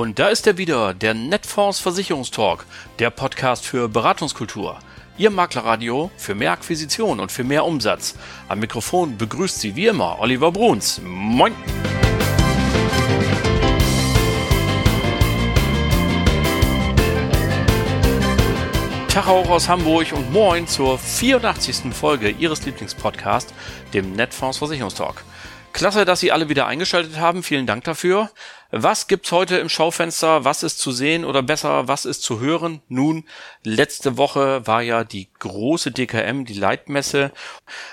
Und da ist er wieder, der Netfonds Versicherungstalk, der Podcast für Beratungskultur. Ihr Maklerradio für mehr Akquisition und für mehr Umsatz. Am Mikrofon begrüßt Sie wie immer Oliver Bruns. Moin! Tag auch aus Hamburg und moin zur 84. Folge Ihres Lieblingspodcasts, dem Netfonds Versicherungstalk. Klasse, dass Sie alle wieder eingeschaltet haben. Vielen Dank dafür. Was gibt's heute im Schaufenster? Was ist zu sehen oder besser, was ist zu hören? Nun, letzte Woche war ja die große DKM, die Leitmesse.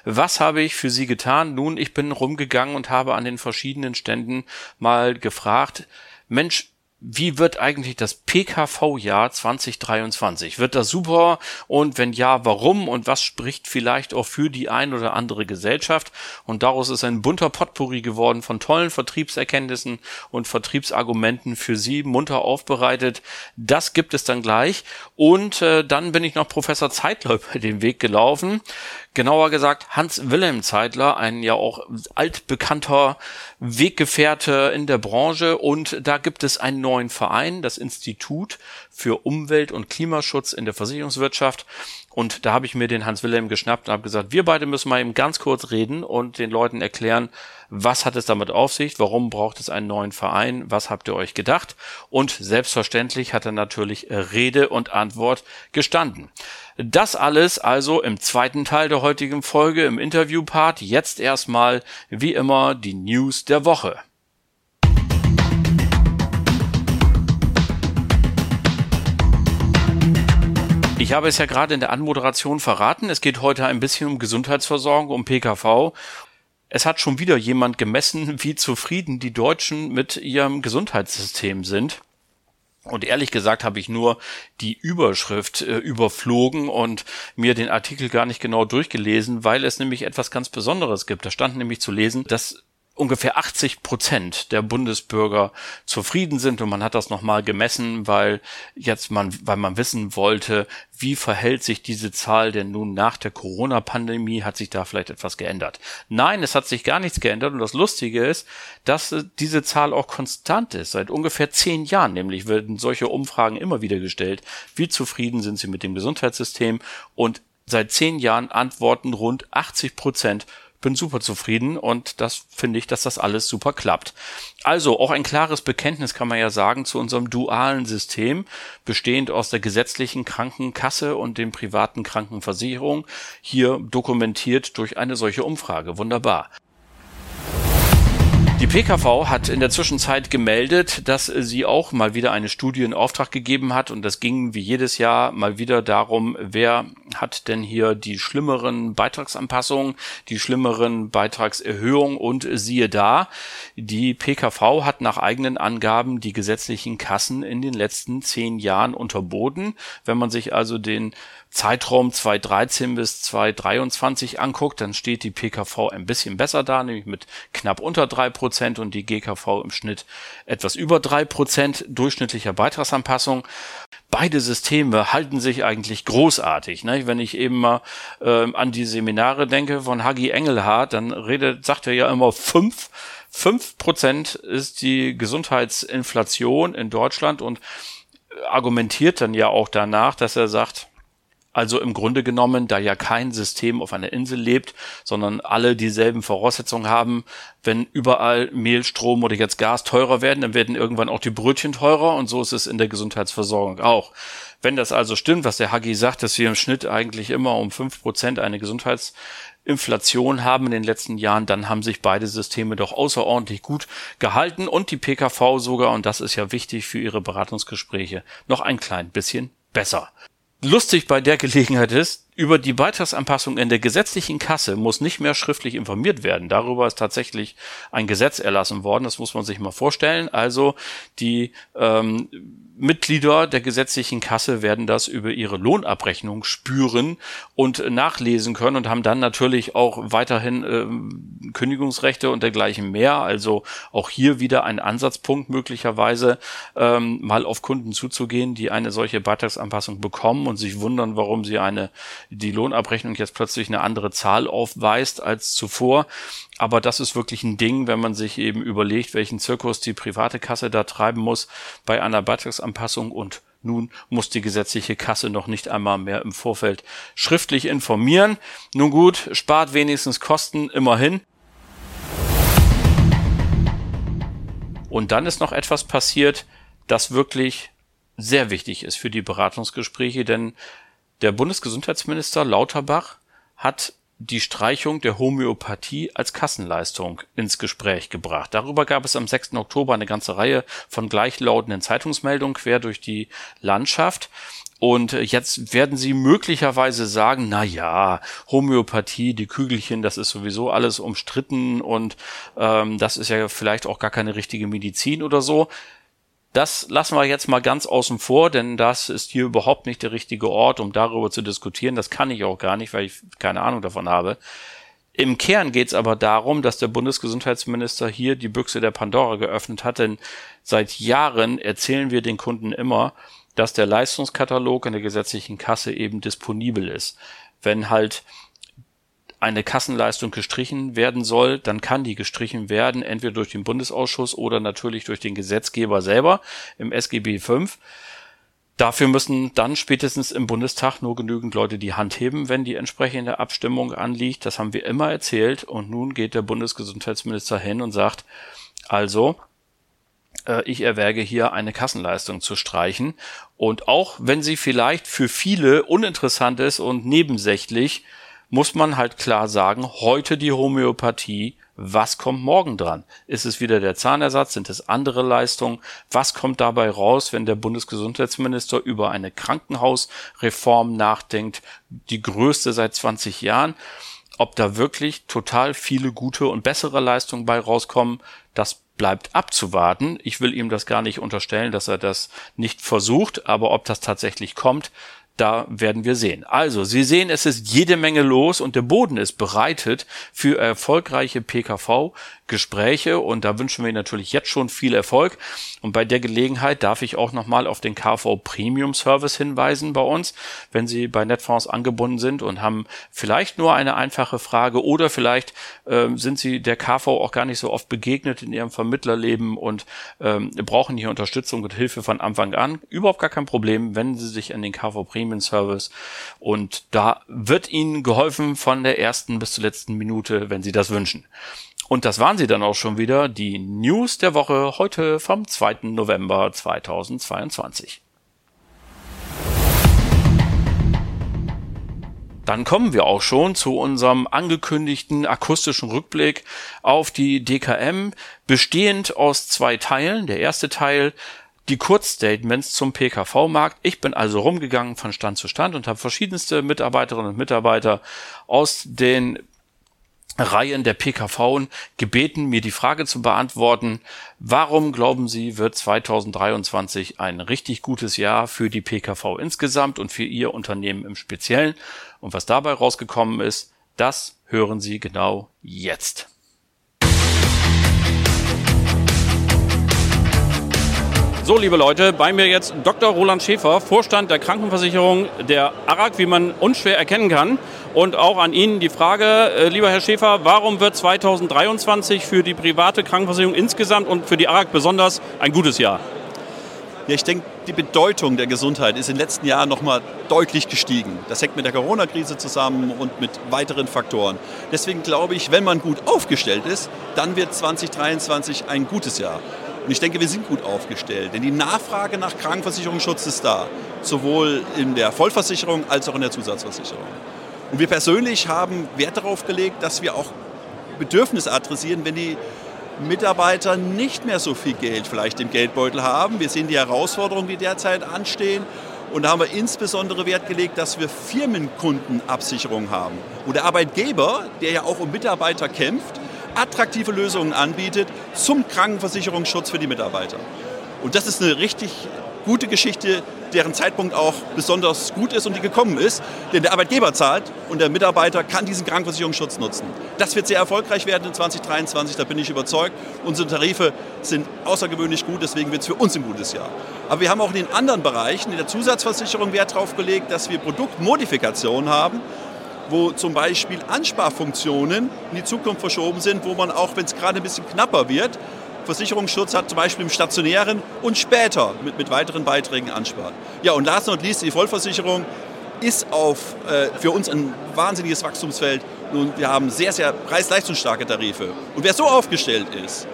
Was habe ich für Sie getan? Nun, ich bin rumgegangen und habe an den verschiedenen Ständen mal gefragt, Mensch, wie wird eigentlich das PKV-Jahr 2023? Wird das super? Und wenn ja, warum? Und was spricht vielleicht auch für die ein oder andere Gesellschaft? Und daraus ist ein bunter Potpourri geworden von tollen Vertriebserkenntnissen und Vertriebsargumenten für Sie munter aufbereitet. Das gibt es dann gleich. Und äh, dann bin ich noch Professor Zeitler über den Weg gelaufen genauer gesagt Hans Wilhelm Zeitler, ein ja auch altbekannter Weggefährte in der Branche. Und da gibt es einen neuen Verein, das Institut für Umwelt- und Klimaschutz in der Versicherungswirtschaft. Und da habe ich mir den Hans Wilhelm geschnappt und habe gesagt, wir beide müssen mal eben ganz kurz reden und den Leuten erklären, was hat es damit auf sich, warum braucht es einen neuen Verein, was habt ihr euch gedacht und selbstverständlich hat er natürlich Rede und Antwort gestanden. Das alles also im zweiten Teil der heutigen Folge im Interviewpart. Jetzt erstmal, wie immer, die News der Woche. Ich habe es ja gerade in der Anmoderation verraten. Es geht heute ein bisschen um Gesundheitsversorgung, um PKV. Es hat schon wieder jemand gemessen, wie zufrieden die Deutschen mit ihrem Gesundheitssystem sind. Und ehrlich gesagt habe ich nur die Überschrift äh, überflogen und mir den Artikel gar nicht genau durchgelesen, weil es nämlich etwas ganz Besonderes gibt. Da stand nämlich zu lesen, dass ungefähr 80 Prozent der Bundesbürger zufrieden sind und man hat das nochmal gemessen, weil jetzt man, weil man wissen wollte, wie verhält sich diese Zahl denn nun nach der Corona-Pandemie? Hat sich da vielleicht etwas geändert? Nein, es hat sich gar nichts geändert und das Lustige ist, dass diese Zahl auch konstant ist. Seit ungefähr zehn Jahren nämlich werden solche Umfragen immer wieder gestellt. Wie zufrieden sind Sie mit dem Gesundheitssystem? Und seit zehn Jahren antworten rund 80 Prozent bin super zufrieden und das finde ich, dass das alles super klappt. Also auch ein klares Bekenntnis kann man ja sagen zu unserem dualen System, bestehend aus der gesetzlichen Krankenkasse und den privaten Krankenversicherung, hier dokumentiert durch eine solche Umfrage. Wunderbar. Die PKV hat in der Zwischenzeit gemeldet, dass sie auch mal wieder eine Studie in Auftrag gegeben hat und das ging wie jedes Jahr mal wieder darum, wer hat denn hier die schlimmeren Beitragsanpassungen, die schlimmeren Beitragserhöhungen und siehe da, die PKV hat nach eigenen Angaben die gesetzlichen Kassen in den letzten zehn Jahren unterboten. Wenn man sich also den Zeitraum 2013 bis 2023 anguckt, dann steht die PKV ein bisschen besser da, nämlich mit knapp unter drei Prozent und die GKV im Schnitt etwas über drei Prozent durchschnittlicher Beitragsanpassung. Beide Systeme halten sich eigentlich großartig. Ne? Wenn ich eben mal äh, an die Seminare denke von Hagi Engelhardt, dann redet, sagt er ja immer fünf. Fünf Prozent ist die Gesundheitsinflation in Deutschland und argumentiert dann ja auch danach, dass er sagt, also im Grunde genommen, da ja kein System auf einer Insel lebt, sondern alle dieselben Voraussetzungen haben, wenn überall Mehl, Strom oder jetzt Gas teurer werden, dann werden irgendwann auch die Brötchen teurer und so ist es in der Gesundheitsversorgung auch. Wenn das also stimmt, was der Hagi sagt, dass wir im Schnitt eigentlich immer um fünf Prozent eine Gesundheitsinflation haben in den letzten Jahren, dann haben sich beide Systeme doch außerordentlich gut gehalten und die PKV sogar, und das ist ja wichtig für ihre Beratungsgespräche, noch ein klein bisschen besser lustig bei der Gelegenheit ist, über die Beitragsanpassung in der gesetzlichen Kasse muss nicht mehr schriftlich informiert werden. Darüber ist tatsächlich ein Gesetz erlassen worden. Das muss man sich mal vorstellen. Also die ähm, Mitglieder der gesetzlichen Kasse werden das über ihre Lohnabrechnung spüren und nachlesen können und haben dann natürlich auch weiterhin äh, Kündigungsrechte und dergleichen mehr. Also auch hier wieder ein Ansatzpunkt möglicherweise ähm, mal auf Kunden zuzugehen, die eine solche Beitragsanpassung bekommen und sich wundern, warum sie eine die Lohnabrechnung jetzt plötzlich eine andere Zahl aufweist als zuvor. Aber das ist wirklich ein Ding, wenn man sich eben überlegt, welchen Zirkus die private Kasse da treiben muss bei einer Beitragsanpassung und nun muss die gesetzliche Kasse noch nicht einmal mehr im Vorfeld schriftlich informieren. Nun gut, spart wenigstens Kosten immerhin. Und dann ist noch etwas passiert, das wirklich sehr wichtig ist für die Beratungsgespräche, denn der Bundesgesundheitsminister Lauterbach hat die Streichung der Homöopathie als Kassenleistung ins Gespräch gebracht. Darüber gab es am 6. Oktober eine ganze Reihe von gleichlautenden Zeitungsmeldungen quer durch die Landschaft. Und jetzt werden Sie möglicherweise sagen, na ja, Homöopathie, die Kügelchen, das ist sowieso alles umstritten und ähm, das ist ja vielleicht auch gar keine richtige Medizin oder so. Das lassen wir jetzt mal ganz außen vor, denn das ist hier überhaupt nicht der richtige Ort, um darüber zu diskutieren. Das kann ich auch gar nicht, weil ich keine Ahnung davon habe. Im Kern geht es aber darum, dass der Bundesgesundheitsminister hier die Büchse der Pandora geöffnet hat, denn seit Jahren erzählen wir den Kunden immer, dass der Leistungskatalog in der gesetzlichen Kasse eben disponibel ist. Wenn halt eine Kassenleistung gestrichen werden soll, dann kann die gestrichen werden, entweder durch den Bundesausschuss oder natürlich durch den Gesetzgeber selber im SGB V. Dafür müssen dann spätestens im Bundestag nur genügend Leute die Hand heben, wenn die entsprechende Abstimmung anliegt. Das haben wir immer erzählt. Und nun geht der Bundesgesundheitsminister hin und sagt, also, äh, ich erwäge hier eine Kassenleistung zu streichen. Und auch wenn sie vielleicht für viele uninteressant ist und nebensächlich, muss man halt klar sagen, heute die Homöopathie, was kommt morgen dran? Ist es wieder der Zahnersatz? Sind es andere Leistungen? Was kommt dabei raus, wenn der Bundesgesundheitsminister über eine Krankenhausreform nachdenkt, die größte seit 20 Jahren? Ob da wirklich total viele gute und bessere Leistungen bei rauskommen, das bleibt abzuwarten. Ich will ihm das gar nicht unterstellen, dass er das nicht versucht, aber ob das tatsächlich kommt, da werden wir sehen. Also, Sie sehen, es ist jede Menge los und der Boden ist bereitet für erfolgreiche PKV Gespräche und da wünschen wir Ihnen natürlich jetzt schon viel Erfolg. Und bei der Gelegenheit darf ich auch nochmal auf den KV Premium Service hinweisen bei uns, wenn Sie bei Netfonds angebunden sind und haben vielleicht nur eine einfache Frage oder vielleicht ähm, sind Sie der KV auch gar nicht so oft begegnet in Ihrem Vermittlerleben und ähm, brauchen hier Unterstützung und Hilfe von Anfang an. Überhaupt gar kein Problem, wenden Sie sich an den KV Premium Service und da wird Ihnen geholfen von der ersten bis zur letzten Minute, wenn Sie das wünschen. Und das waren sie dann auch schon wieder, die News der Woche heute vom 2. November 2022. Dann kommen wir auch schon zu unserem angekündigten akustischen Rückblick auf die DKM, bestehend aus zwei Teilen. Der erste Teil die Kurzstatements zum PKV-Markt. Ich bin also rumgegangen von Stand zu Stand und habe verschiedenste Mitarbeiterinnen und Mitarbeiter aus den Reihen der PKV gebeten, mir die Frage zu beantworten, warum glauben Sie, wird 2023 ein richtig gutes Jahr für die PKV insgesamt und für Ihr Unternehmen im Speziellen? Und was dabei rausgekommen ist, das hören Sie genau jetzt. So, liebe Leute, bei mir jetzt Dr. Roland Schäfer, Vorstand der Krankenversicherung der ARAG, wie man unschwer erkennen kann. Und auch an Ihnen die Frage, äh, lieber Herr Schäfer, warum wird 2023 für die private Krankenversicherung insgesamt und für die ARAG besonders ein gutes Jahr? Ja, ich denke, die Bedeutung der Gesundheit ist in den letzten Jahren nochmal deutlich gestiegen. Das hängt mit der Corona-Krise zusammen und mit weiteren Faktoren. Deswegen glaube ich, wenn man gut aufgestellt ist, dann wird 2023 ein gutes Jahr. Und ich denke, wir sind gut aufgestellt, denn die Nachfrage nach Krankenversicherungsschutz ist da, sowohl in der Vollversicherung als auch in der Zusatzversicherung. Und wir persönlich haben Wert darauf gelegt, dass wir auch Bedürfnisse adressieren, wenn die Mitarbeiter nicht mehr so viel Geld vielleicht im Geldbeutel haben. Wir sehen die Herausforderungen, die derzeit anstehen. Und da haben wir insbesondere Wert gelegt, dass wir Firmenkundenabsicherung haben, wo der Arbeitgeber, der ja auch um Mitarbeiter kämpft, attraktive Lösungen anbietet zum Krankenversicherungsschutz für die Mitarbeiter. Und das ist eine richtig gute Geschichte, deren Zeitpunkt auch besonders gut ist und die gekommen ist. Denn der Arbeitgeber zahlt und der Mitarbeiter kann diesen Krankenversicherungsschutz nutzen. Das wird sehr erfolgreich werden in 2023, da bin ich überzeugt. Unsere Tarife sind außergewöhnlich gut, deswegen wird es für uns ein gutes Jahr. Aber wir haben auch in den anderen Bereichen, in der Zusatzversicherung Wert darauf gelegt, dass wir Produktmodifikationen haben, wo zum Beispiel Ansparfunktionen in die Zukunft verschoben sind, wo man auch, wenn es gerade ein bisschen knapper wird, Versicherungsschutz hat, zum Beispiel im stationären und später mit, mit weiteren Beiträgen anspart. Ja, und last not least, die Vollversicherung ist auf, äh, für uns ein wahnsinniges Wachstumsfeld. Nun, wir haben sehr, sehr preis-leistungsstarke Tarife. Und wer so aufgestellt ist,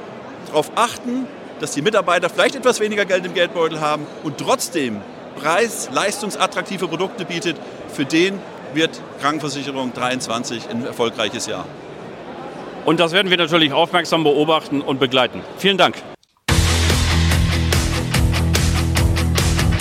darauf achten, dass die Mitarbeiter vielleicht etwas weniger Geld im Geldbeutel haben und trotzdem preis-leistungsattraktive Produkte bietet, für den wird Krankenversicherung 23 ein erfolgreiches Jahr. Und das werden wir natürlich aufmerksam beobachten und begleiten. Vielen Dank.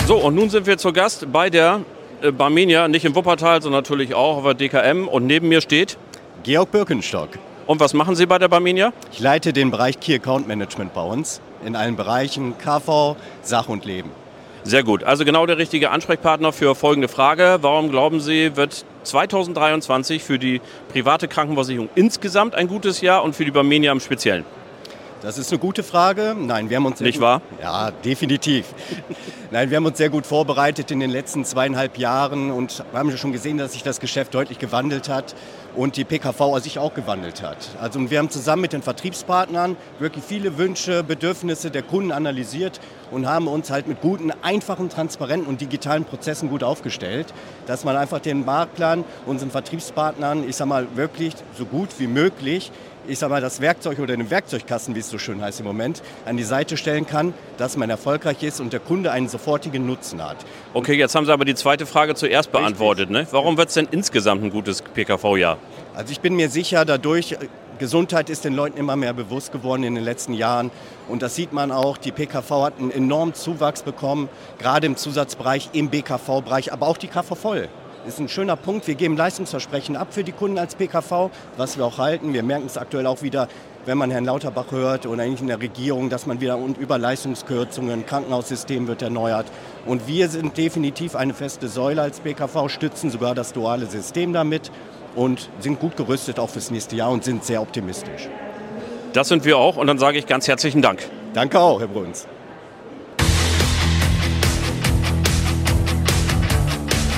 So, und nun sind wir zu Gast bei der äh, Barmenia, nicht im Wuppertal, sondern natürlich auch auf der DKM. Und neben mir steht Georg Birkenstock. Und was machen Sie bei der Barmenia? Ich leite den Bereich Key Account Management bei uns in allen Bereichen KV, Sach und Leben. Sehr gut. Also genau der richtige Ansprechpartner für folgende Frage. Warum glauben Sie, wird 2023 für die private Krankenversicherung insgesamt ein gutes Jahr und für die Barmenia im Speziellen? Das ist eine gute Frage. Nein, wir haben uns nicht wahr? Ja, definitiv. Nein, wir haben uns sehr gut vorbereitet in den letzten zweieinhalb Jahren und haben schon gesehen, dass sich das Geschäft deutlich gewandelt hat und die PKV sich auch gewandelt hat. Also wir haben zusammen mit den Vertriebspartnern wirklich viele Wünsche, Bedürfnisse der Kunden analysiert und haben uns halt mit guten, einfachen, transparenten und digitalen Prozessen gut aufgestellt, dass man einfach den Marktplan unseren Vertriebspartnern, ich sag mal, wirklich so gut wie möglich ich sag mal, das Werkzeug oder den Werkzeugkasten, wie es so schön heißt im Moment, an die Seite stellen kann, dass man erfolgreich ist und der Kunde einen sofortigen Nutzen hat. Okay, jetzt haben Sie aber die zweite Frage zuerst beantwortet. Ne? Warum wird es denn insgesamt ein gutes PKV-Jahr? Also ich bin mir sicher, dadurch, äh, Gesundheit ist den Leuten immer mehr bewusst geworden in den letzten Jahren. Und das sieht man auch, die PKV hat einen enormen Zuwachs bekommen, gerade im Zusatzbereich, im BKV-Bereich, aber auch die KV voll ist ein schöner Punkt. Wir geben Leistungsversprechen ab für die Kunden als PKV, was wir auch halten. Wir merken es aktuell auch wieder, wenn man Herrn Lauterbach hört oder in der Regierung, dass man wieder über Leistungskürzungen, Krankenhaussystem wird erneuert. Und wir sind definitiv eine feste Säule als PKV, stützen sogar das duale System damit und sind gut gerüstet auch fürs nächste Jahr und sind sehr optimistisch. Das sind wir auch und dann sage ich ganz herzlichen Dank. Danke auch, Herr Bruns.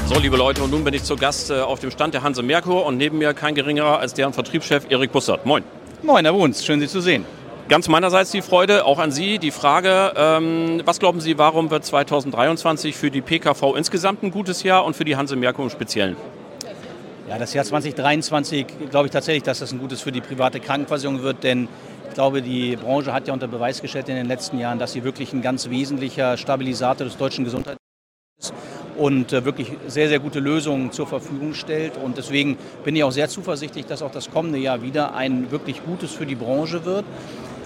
So, liebe Leute, und nun bin ich zu Gast äh, auf dem Stand der Hanse Merkur und neben mir kein geringerer als deren Vertriebschef Erik Bussert. Moin. Moin, Herr Bruns, schön Sie zu sehen. Ganz meinerseits die Freude, auch an Sie, die Frage, ähm, was glauben Sie, warum wird 2023 für die PKV insgesamt ein gutes Jahr und für die Hanse Merkur im Speziellen? Ja, das Jahr 2023 glaube ich tatsächlich, dass das ein gutes für die private Krankenversicherung wird, denn ich glaube, die Branche hat ja unter Beweis gestellt in den letzten Jahren, dass sie wirklich ein ganz wesentlicher Stabilisator des deutschen Gesundheitssystems ist und äh, wirklich sehr, sehr gute Lösungen zur Verfügung stellt. Und deswegen bin ich auch sehr zuversichtlich, dass auch das kommende Jahr wieder ein wirklich gutes für die Branche wird.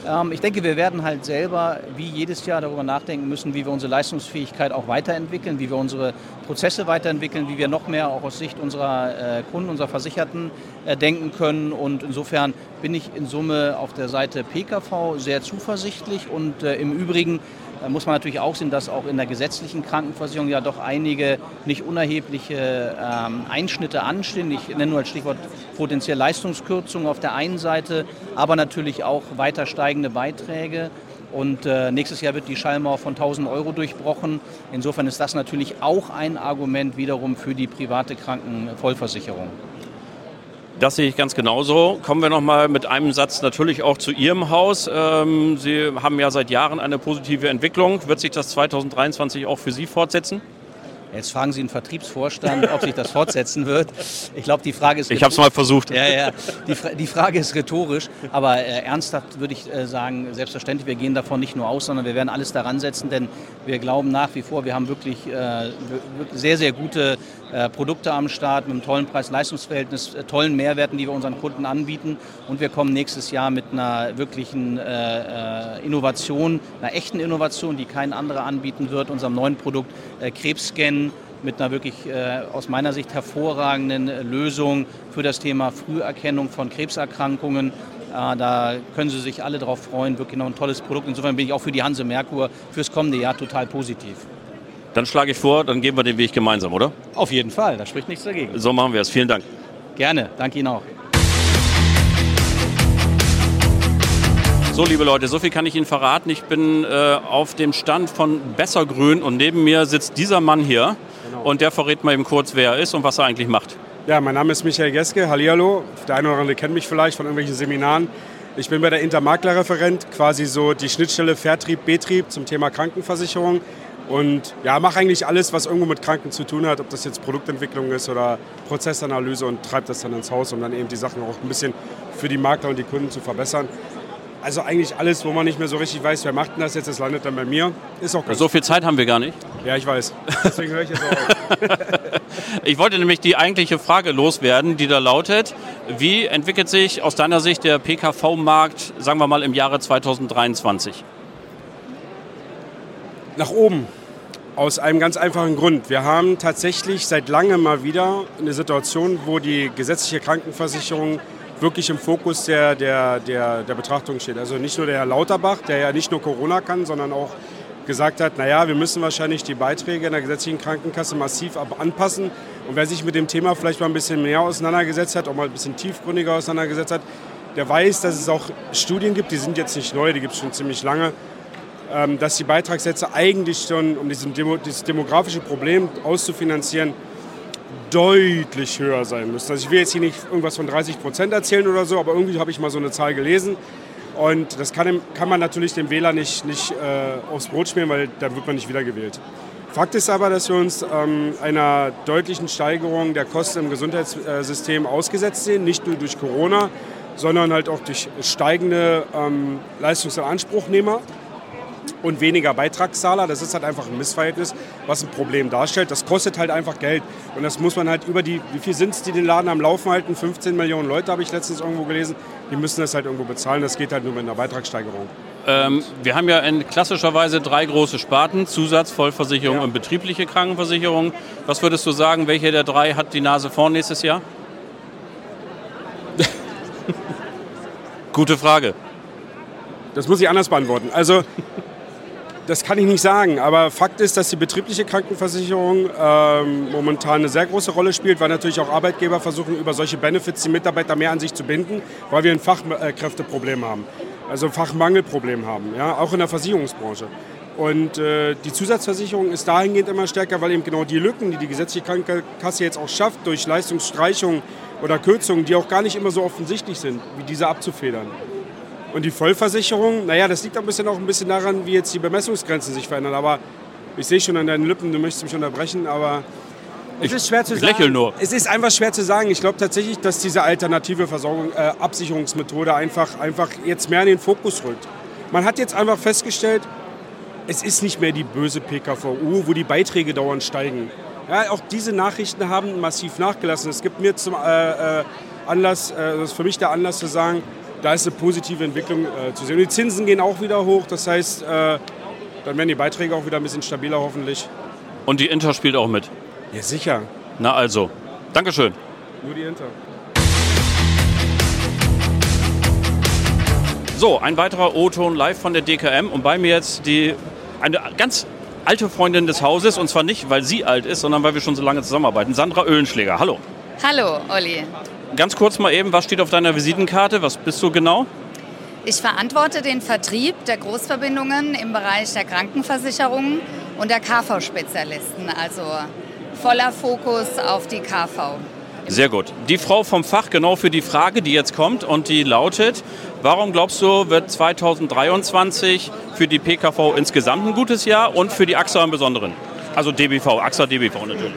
Ähm, ich denke, wir werden halt selber wie jedes Jahr darüber nachdenken müssen, wie wir unsere Leistungsfähigkeit auch weiterentwickeln, wie wir unsere Prozesse weiterentwickeln, wie wir noch mehr auch aus Sicht unserer äh, Kunden, unserer Versicherten äh, denken können. Und insofern bin ich in Summe auf der Seite PKV sehr zuversichtlich und im Übrigen muss man natürlich auch sehen, dass auch in der gesetzlichen Krankenversicherung ja doch einige nicht unerhebliche ähm, Einschnitte anstehen. Ich nenne nur als Stichwort potenziell Leistungskürzungen auf der einen Seite, aber natürlich auch weiter steigende Beiträge. Und äh, nächstes Jahr wird die Schallmauer von 1000 Euro durchbrochen. Insofern ist das natürlich auch ein Argument wiederum für die private Krankenvollversicherung. Das sehe ich ganz genauso. Kommen wir noch mal mit einem Satz natürlich auch zu Ihrem Haus. Ähm, Sie haben ja seit Jahren eine positive Entwicklung. Wird sich das 2023 auch für Sie fortsetzen? Jetzt fragen Sie einen Vertriebsvorstand, ob sich das fortsetzen wird. Ich glaube, die Frage ist. Ich habe es mal versucht. Ja, ja. Die, die, Frage ist rhetorisch, aber äh, ernsthaft würde ich äh, sagen, selbstverständlich, wir gehen davon nicht nur aus, sondern wir werden alles daran setzen, denn wir glauben nach wie vor, wir haben wirklich äh, sehr, sehr gute äh, Produkte am Start mit einem tollen Preis-Leistungs-Verhältnis, äh, tollen Mehrwerten, die wir unseren Kunden anbieten. Und wir kommen nächstes Jahr mit einer wirklichen äh, Innovation, einer echten Innovation, die kein anderer anbieten wird, unserem neuen Produkt Krebsscan mit einer wirklich äh, aus meiner Sicht hervorragenden Lösung für das Thema Früherkennung von Krebserkrankungen. Äh, da können Sie sich alle darauf freuen, wirklich noch ein tolles Produkt. Insofern bin ich auch für die Hanse Merkur fürs kommende Jahr total positiv. Dann schlage ich vor, dann gehen wir den Weg gemeinsam, oder? Auf jeden Fall, da spricht nichts dagegen. So machen wir es. Vielen Dank. Gerne, danke Ihnen auch. So, liebe Leute, so viel kann ich Ihnen verraten. Ich bin äh, auf dem Stand von Bessergrün und neben mir sitzt dieser Mann hier. Genau. Und der verrät mal eben kurz, wer er ist und was er eigentlich macht. Ja, mein Name ist Michael Geske. Hallihallo. Der eine oder andere kennt mich vielleicht von irgendwelchen Seminaren. Ich bin bei der Intermaklerreferent, quasi so die Schnittstelle Vertrieb, Betrieb zum Thema Krankenversicherung. Und ja, mache eigentlich alles, was irgendwo mit Kranken zu tun hat, ob das jetzt Produktentwicklung ist oder Prozessanalyse und treibt das dann ins Haus, um dann eben die Sachen auch ein bisschen für die Makler und die Kunden zu verbessern. Also eigentlich alles, wo man nicht mehr so richtig weiß, wer macht denn das jetzt, das landet dann bei mir. Ist auch so viel Zeit haben wir gar nicht. Ja, ich weiß. Deswegen höre ich jetzt auch ich wollte nämlich die eigentliche Frage loswerden, die da lautet, wie entwickelt sich aus deiner Sicht der PKV-Markt, sagen wir mal, im Jahre 2023? Nach oben. Aus einem ganz einfachen Grund. Wir haben tatsächlich seit langem mal wieder eine Situation, wo die gesetzliche Krankenversicherung wirklich im Fokus der, der, der, der Betrachtung steht. Also nicht nur der Herr Lauterbach, der ja nicht nur Corona kann, sondern auch gesagt hat, naja, wir müssen wahrscheinlich die Beiträge in der gesetzlichen Krankenkasse massiv anpassen. Und wer sich mit dem Thema vielleicht mal ein bisschen mehr auseinandergesetzt hat, auch mal ein bisschen tiefgründiger auseinandergesetzt hat, der weiß, dass es auch Studien gibt, die sind jetzt nicht neu, die gibt es schon ziemlich lange, ähm, dass die Beitragssätze eigentlich schon, um dieses demografische Problem auszufinanzieren, deutlich höher sein müssen. Also ich will jetzt hier nicht irgendwas von 30 Prozent erzählen oder so, aber irgendwie habe ich mal so eine Zahl gelesen. Und das kann, kann man natürlich dem Wähler nicht, nicht äh, aufs Brot schmieren, weil dann wird man nicht wiedergewählt. Fakt ist aber, dass wir uns ähm, einer deutlichen Steigerung der Kosten im Gesundheitssystem ausgesetzt sehen, nicht nur durch Corona, sondern halt auch durch steigende ähm, Leistungsanspruchnehmer und weniger Beitragszahler. Das ist halt einfach ein Missverhältnis, was ein Problem darstellt. Das kostet halt einfach Geld. Und das muss man halt über die, wie viel sind es, die den Laden am Laufen halten? 15 Millionen Leute habe ich letztens irgendwo gelesen. Die müssen das halt irgendwo bezahlen. Das geht halt nur mit einer Beitragssteigerung. Ähm, wir haben ja in klassischerweise drei große Sparten, Zusatz, Vollversicherung ja. und betriebliche Krankenversicherung. Was würdest du sagen, welche der drei hat die Nase vorn nächstes Jahr? Gute Frage. Das muss ich anders beantworten. Also das kann ich nicht sagen, aber Fakt ist, dass die betriebliche Krankenversicherung ähm, momentan eine sehr große Rolle spielt, weil natürlich auch Arbeitgeber versuchen, über solche Benefits die Mitarbeiter mehr an sich zu binden, weil wir ein Fachkräfteproblem haben, also ein Fachmangelproblem haben, ja, auch in der Versicherungsbranche. Und äh, die Zusatzversicherung ist dahingehend immer stärker, weil eben genau die Lücken, die die gesetzliche Krankenkasse jetzt auch schafft, durch Leistungsstreichungen oder Kürzungen, die auch gar nicht immer so offensichtlich sind, wie diese abzufedern. Und die Vollversicherung, naja, das liegt ein bisschen auch ein bisschen daran, wie jetzt die Bemessungsgrenzen sich verändern. Aber ich sehe schon an deinen Lippen, du möchtest mich unterbrechen, aber es ist schwer zu ich sagen. nur. Es ist einfach schwer zu sagen. Ich glaube tatsächlich, dass diese alternative Versorgung, äh, Absicherungsmethode einfach, einfach jetzt mehr in den Fokus rückt. Man hat jetzt einfach festgestellt, es ist nicht mehr die böse PKVU, wo die Beiträge dauernd steigen. Ja, auch diese Nachrichten haben massiv nachgelassen. Es gibt mir zum äh, äh Anlass, äh, das ist für mich der Anlass zu sagen, da ist eine positive Entwicklung äh, zu sehen. Und die Zinsen gehen auch wieder hoch, das heißt, äh, dann werden die Beiträge auch wieder ein bisschen stabiler hoffentlich. Und die Inter spielt auch mit? Ja, sicher. Na also, Dankeschön. Nur die Inter. So, ein weiterer O-Ton live von der DKM und bei mir jetzt die, eine ganz alte Freundin des Hauses und zwar nicht, weil sie alt ist, sondern weil wir schon so lange zusammenarbeiten. Sandra Öhlenschläger, hallo. Hallo, Olli. Ganz kurz mal eben, was steht auf deiner Visitenkarte? Was bist du genau? Ich verantworte den Vertrieb der Großverbindungen im Bereich der Krankenversicherungen und der KV-Spezialisten, also voller Fokus auf die KV. Sehr gut. Die Frau vom Fach genau für die Frage, die jetzt kommt und die lautet, warum glaubst du, wird 2023 für die PKV insgesamt ein gutes Jahr und für die AXA im Besonderen? Also DBV, AXA DBV natürlich.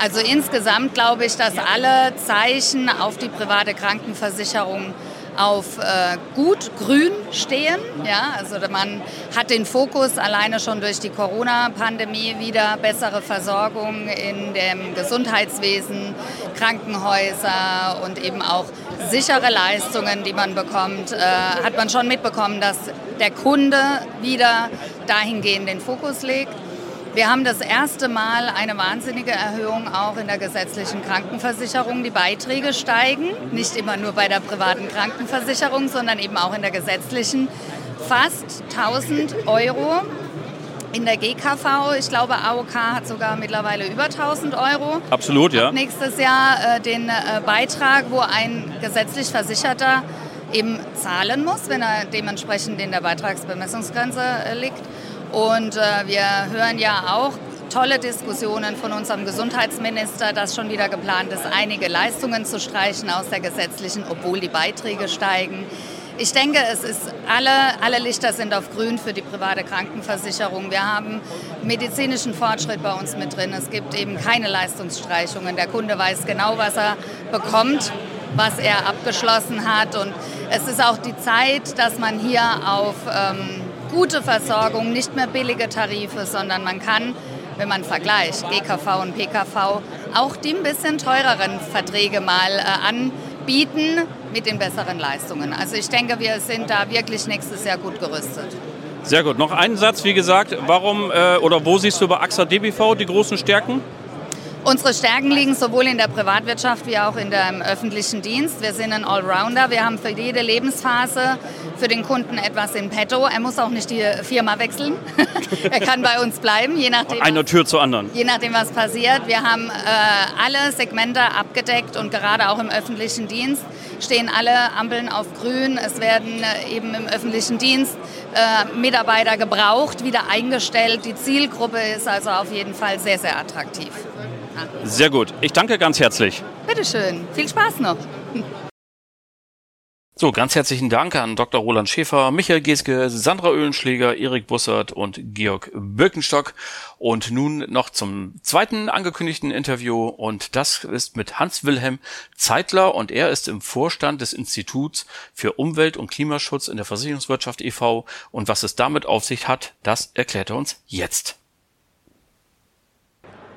Also insgesamt glaube ich, dass alle Zeichen auf die private Krankenversicherung auf äh, gut grün stehen. Ja, also man hat den Fokus alleine schon durch die Corona-Pandemie wieder bessere Versorgung in dem Gesundheitswesen, Krankenhäuser und eben auch sichere Leistungen, die man bekommt, äh, hat man schon mitbekommen, dass der Kunde wieder dahingehend den Fokus legt. Wir haben das erste Mal eine wahnsinnige Erhöhung auch in der gesetzlichen Krankenversicherung. Die Beiträge steigen, nicht immer nur bei der privaten Krankenversicherung, sondern eben auch in der gesetzlichen. Fast 1000 Euro in der GKV. Ich glaube, AOK hat sogar mittlerweile über 1000 Euro. Absolut, ja. Nächstes Jahr äh, den äh, Beitrag, wo ein gesetzlich Versicherter eben zahlen muss, wenn er dementsprechend in der Beitragsbemessungsgrenze äh, liegt. Und äh, wir hören ja auch tolle Diskussionen von unserem Gesundheitsminister, dass schon wieder geplant ist, einige Leistungen zu streichen aus der gesetzlichen, obwohl die Beiträge steigen. Ich denke, es ist alle, alle Lichter sind auf grün für die private Krankenversicherung. Wir haben medizinischen Fortschritt bei uns mit drin. Es gibt eben keine Leistungsstreichungen. Der Kunde weiß genau, was er bekommt, was er abgeschlossen hat. Und es ist auch die Zeit, dass man hier auf ähm, gute Versorgung, nicht mehr billige Tarife, sondern man kann wenn man vergleicht, GKV und PKV, auch die ein bisschen teureren Verträge mal äh, anbieten mit den besseren Leistungen. Also ich denke, wir sind da wirklich nächstes Jahr gut gerüstet. Sehr gut. Noch einen Satz, wie gesagt, warum äh, oder wo siehst du bei AXA DBV die großen Stärken? Unsere Stärken liegen sowohl in der Privatwirtschaft wie auch in dem öffentlichen Dienst. Wir sind ein Allrounder. Wir haben für jede Lebensphase für den Kunden etwas in petto. Er muss auch nicht die Firma wechseln. er kann bei uns bleiben, je nachdem. Einer Tür zur anderen. Je nachdem, was passiert. Wir haben äh, alle Segmente abgedeckt und gerade auch im öffentlichen Dienst stehen alle Ampeln auf grün. Es werden äh, eben im öffentlichen Dienst äh, Mitarbeiter gebraucht, wieder eingestellt. Die Zielgruppe ist also auf jeden Fall sehr, sehr attraktiv. Sehr gut. Ich danke ganz herzlich. Bitteschön. Viel Spaß noch. So, ganz herzlichen Dank an Dr. Roland Schäfer, Michael Geske, Sandra Öhlenschläger, Erik Bussert und Georg Birkenstock. Und nun noch zum zweiten angekündigten Interview und das ist mit Hans-Wilhelm Zeitler und er ist im Vorstand des Instituts für Umwelt- und Klimaschutz in der Versicherungswirtschaft e.V. und was es damit auf sich hat, das erklärt er uns jetzt.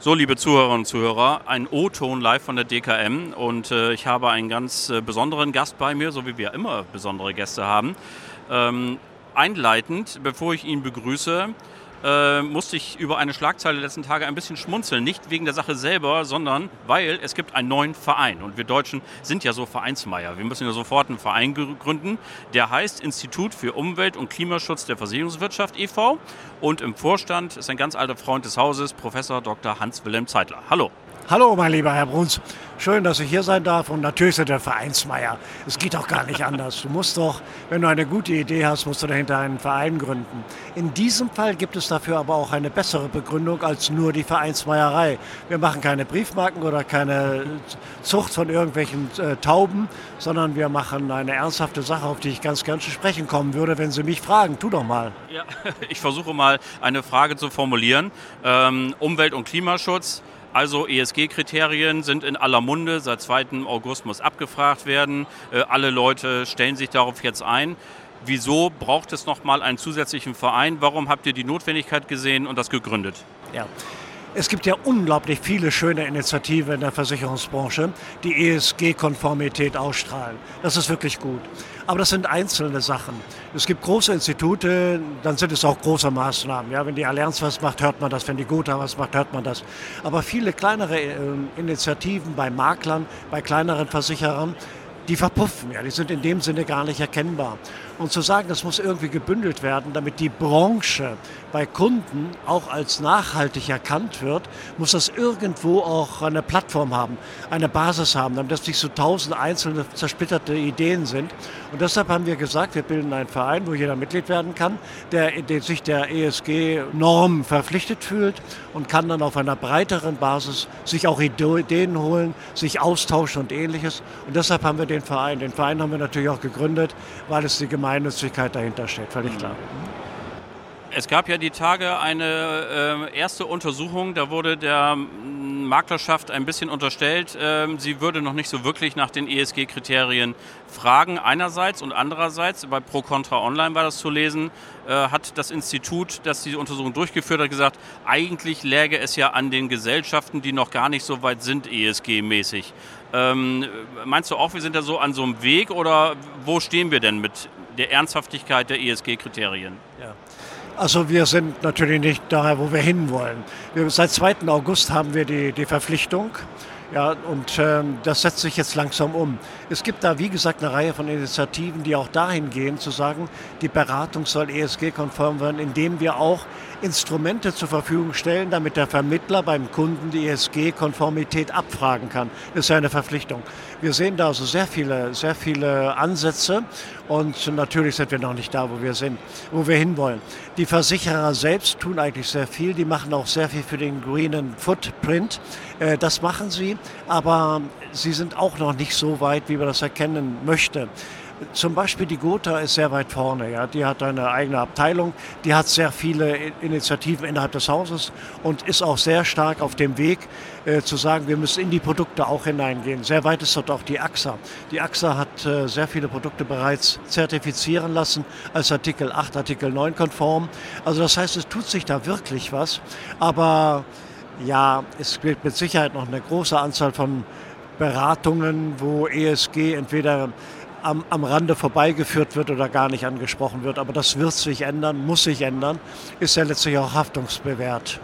So, liebe Zuhörerinnen und Zuhörer, ein O-Ton live von der DKM und äh, ich habe einen ganz äh, besonderen Gast bei mir, so wie wir immer besondere Gäste haben. Ähm, einleitend, bevor ich ihn begrüße, äh, musste ich über eine Schlagzeile der letzten Tage ein bisschen schmunzeln. Nicht wegen der Sache selber, sondern weil es gibt einen neuen Verein. Und wir Deutschen sind ja so Vereinsmeier. Wir müssen ja sofort einen Verein gründen. Der heißt Institut für Umwelt- und Klimaschutz der Versicherungswirtschaft e.V. Und im Vorstand ist ein ganz alter Freund des Hauses, Professor Dr. Hans-Wilhelm Zeitler. Hallo. Hallo, mein lieber Herr Bruns. Schön, dass ich hier sein darf und natürlich sind der Vereinsmeier. Es geht auch gar nicht anders. Du musst doch, wenn du eine gute Idee hast, musst du dahinter einen Verein gründen. In diesem Fall gibt es dafür aber auch eine bessere Begründung als nur die Vereinsmeierei. Wir machen keine Briefmarken oder keine Zucht von irgendwelchen äh, Tauben, sondern wir machen eine ernsthafte Sache, auf die ich ganz gern zu sprechen kommen würde, wenn Sie mich fragen. Tu doch mal. Ja, ich versuche mal eine Frage zu formulieren. Ähm, Umwelt- und Klimaschutz also ESG-Kriterien sind in aller Munde. Seit 2. August muss abgefragt werden. Äh, alle Leute stellen sich darauf jetzt ein. Wieso braucht es nochmal einen zusätzlichen Verein? Warum habt ihr die Notwendigkeit gesehen und das gegründet? Ja. Es gibt ja unglaublich viele schöne Initiativen in der Versicherungsbranche, die ESG-Konformität ausstrahlen. Das ist wirklich gut. Aber das sind einzelne Sachen. Es gibt große Institute, dann sind es auch große Maßnahmen. Ja, wenn die Allianz was macht, hört man das. Wenn die Gotha was macht, hört man das. Aber viele kleinere äh, Initiativen bei Maklern, bei kleineren Versicherern, die verpuffen. Ja, die sind in dem Sinne gar nicht erkennbar. Und zu sagen, das muss irgendwie gebündelt werden, damit die Branche bei Kunden auch als nachhaltig erkannt wird, muss das irgendwo auch eine Plattform haben, eine Basis haben, damit das nicht so tausend einzelne zersplitterte Ideen sind. Und deshalb haben wir gesagt, wir bilden einen Verein, wo jeder Mitglied werden kann, der, der sich der ESG-Norm verpflichtet fühlt und kann dann auf einer breiteren Basis sich auch Ideen holen, sich austauschen und ähnliches. Und deshalb haben wir den Verein. Den Verein haben wir natürlich auch gegründet, weil es die Gemeinnützigkeit dahinter steht, völlig klar. Es gab ja die Tage eine äh, erste Untersuchung, da wurde der Maklerschaft ein bisschen unterstellt, äh, sie würde noch nicht so wirklich nach den ESG-Kriterien fragen, einerseits und andererseits, bei Pro Contra Online war das zu lesen, äh, hat das Institut, das diese Untersuchung durchgeführt hat, gesagt, eigentlich läge es ja an den Gesellschaften, die noch gar nicht so weit sind ESG-mäßig. Ähm, meinst du auch, wir sind da so an so einem Weg oder wo stehen wir denn mit der Ernsthaftigkeit der ESG-Kriterien? Also wir sind natürlich nicht da, wo wir hinwollen. Wir, seit 2. August haben wir die, die Verpflichtung, Ja, und ähm, das setzt sich jetzt langsam um. Es gibt da, wie gesagt, eine Reihe von Initiativen, die auch dahin gehen, zu sagen, die Beratung soll ESG-konform werden, indem wir auch Instrumente zur Verfügung stellen, damit der Vermittler beim Kunden die ESG-Konformität abfragen kann. Das ist ja eine Verpflichtung. Wir sehen da also sehr viele, sehr viele Ansätze und natürlich sind wir noch nicht da, wo wir sind, wo wir hinwollen. Die Versicherer selbst tun eigentlich sehr viel. Die machen auch sehr viel für den Greenen Footprint. Äh, das machen sie, aber sie sind auch noch nicht so weit, wie man das erkennen möchte. Zum Beispiel die Gotha ist sehr weit vorne. Ja. Die hat eine eigene Abteilung, die hat sehr viele Initiativen innerhalb des Hauses und ist auch sehr stark auf dem Weg äh, zu sagen, wir müssen in die Produkte auch hineingehen. Sehr weit ist dort auch die AXA. Die AXA hat äh, sehr viele Produkte bereits zertifizieren lassen als Artikel 8, Artikel 9 konform. Also das heißt, es tut sich da wirklich was. Aber ja, es gibt mit Sicherheit noch eine große Anzahl von Beratungen, wo ESG entweder am, am Rande vorbeigeführt wird oder gar nicht angesprochen wird. Aber das wird sich ändern, muss sich ändern, ist ja letztlich auch haftungsbewährt.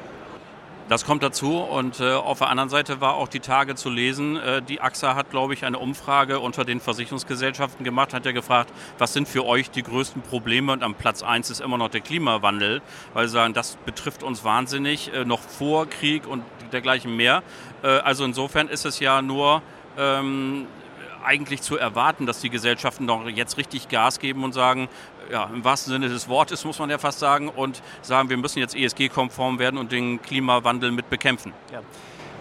Das kommt dazu und äh, auf der anderen Seite war auch die Tage zu lesen, äh, die AXA hat, glaube ich, eine Umfrage unter den Versicherungsgesellschaften gemacht, hat ja gefragt, was sind für euch die größten Probleme und am Platz 1 ist immer noch der Klimawandel, weil sie sagen, das betrifft uns wahnsinnig, äh, noch vor Krieg und dergleichen mehr. Äh, also insofern ist es ja nur ähm, eigentlich zu erwarten, dass die Gesellschaften doch jetzt richtig Gas geben und sagen, ja, im wahrsten Sinne des Wortes muss man ja fast sagen, und sagen, wir müssen jetzt ESG-konform werden und den Klimawandel mit bekämpfen. Ja.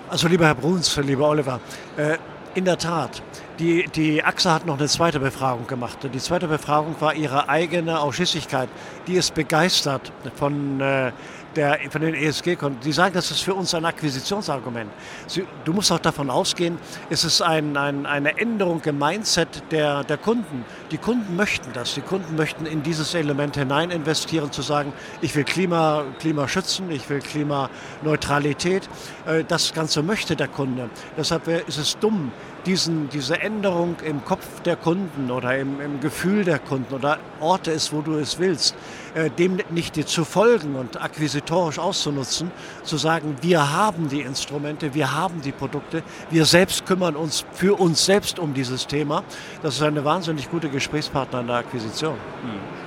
Also lieber Herr Bruns, lieber Oliver, äh, in der Tat, die, die AXA hat noch eine zweite Befragung gemacht. Die zweite Befragung war ihre eigene Ausschüssigkeit. Die ist begeistert von äh, der, von den ESG-Konten, die sagen, das ist für uns ein Akquisitionsargument. Sie, du musst auch davon ausgehen, es ist ein, ein, eine Änderung im Mindset der, der Kunden. Die Kunden möchten das. Die Kunden möchten in dieses Element hinein investieren, zu sagen, ich will Klima, Klima schützen, ich will Klimaneutralität. Äh, das Ganze möchte der Kunde. Deshalb ist es dumm, diesen, diese Änderung im Kopf der Kunden oder im, im Gefühl der Kunden oder Orte ist, wo du es willst, äh, dem nicht zu folgen und akquisitorisch auszunutzen, zu sagen, wir haben die Instrumente, wir haben die Produkte, wir selbst kümmern uns für uns selbst um dieses Thema. Das ist eine wahnsinnig gute Gesprächspartner in der Akquisition. Hm.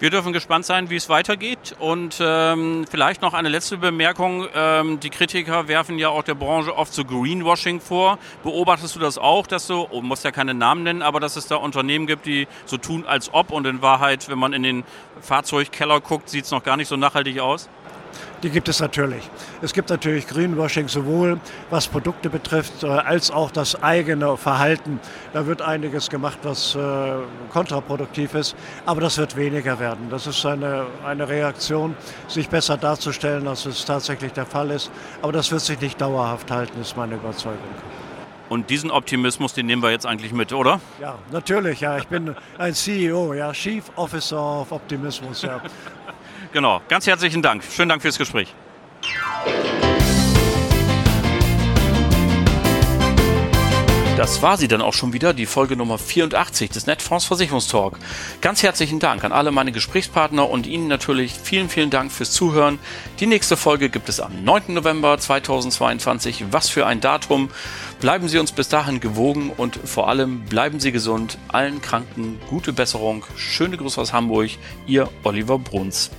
Wir dürfen gespannt sein, wie es weitergeht. Und ähm, vielleicht noch eine letzte Bemerkung. Ähm, die Kritiker werfen ja auch der Branche oft so Greenwashing vor. Beobachtest du das auch, dass du, oh, musst ja keine Namen nennen, aber dass es da Unternehmen gibt, die so tun, als ob und in Wahrheit, wenn man in den Fahrzeugkeller guckt, sieht es noch gar nicht so nachhaltig aus? Die gibt es natürlich. Es gibt natürlich Greenwashing sowohl was Produkte betrifft, äh, als auch das eigene Verhalten. Da wird einiges gemacht, was äh, kontraproduktiv ist, aber das wird weniger werden. Das ist eine, eine Reaktion, sich besser darzustellen, als es tatsächlich der Fall ist. Aber das wird sich nicht dauerhaft halten, ist meine Überzeugung. Und diesen Optimismus, den nehmen wir jetzt eigentlich mit, oder? Ja, natürlich. Ja, ich bin ein CEO, ja, Chief Officer of Optimismus. Ja. Genau. Ganz herzlichen Dank. Schönen Dank fürs Gespräch. Das war sie dann auch schon wieder, die Folge Nummer 84 des Netfonds Versicherungstalk. Ganz herzlichen Dank an alle meine Gesprächspartner und Ihnen natürlich vielen, vielen Dank fürs Zuhören. Die nächste Folge gibt es am 9. November 2022. Was für ein Datum. Bleiben Sie uns bis dahin gewogen und vor allem bleiben Sie gesund. Allen Kranken gute Besserung. Schöne Grüße aus Hamburg. Ihr Oliver Bruns.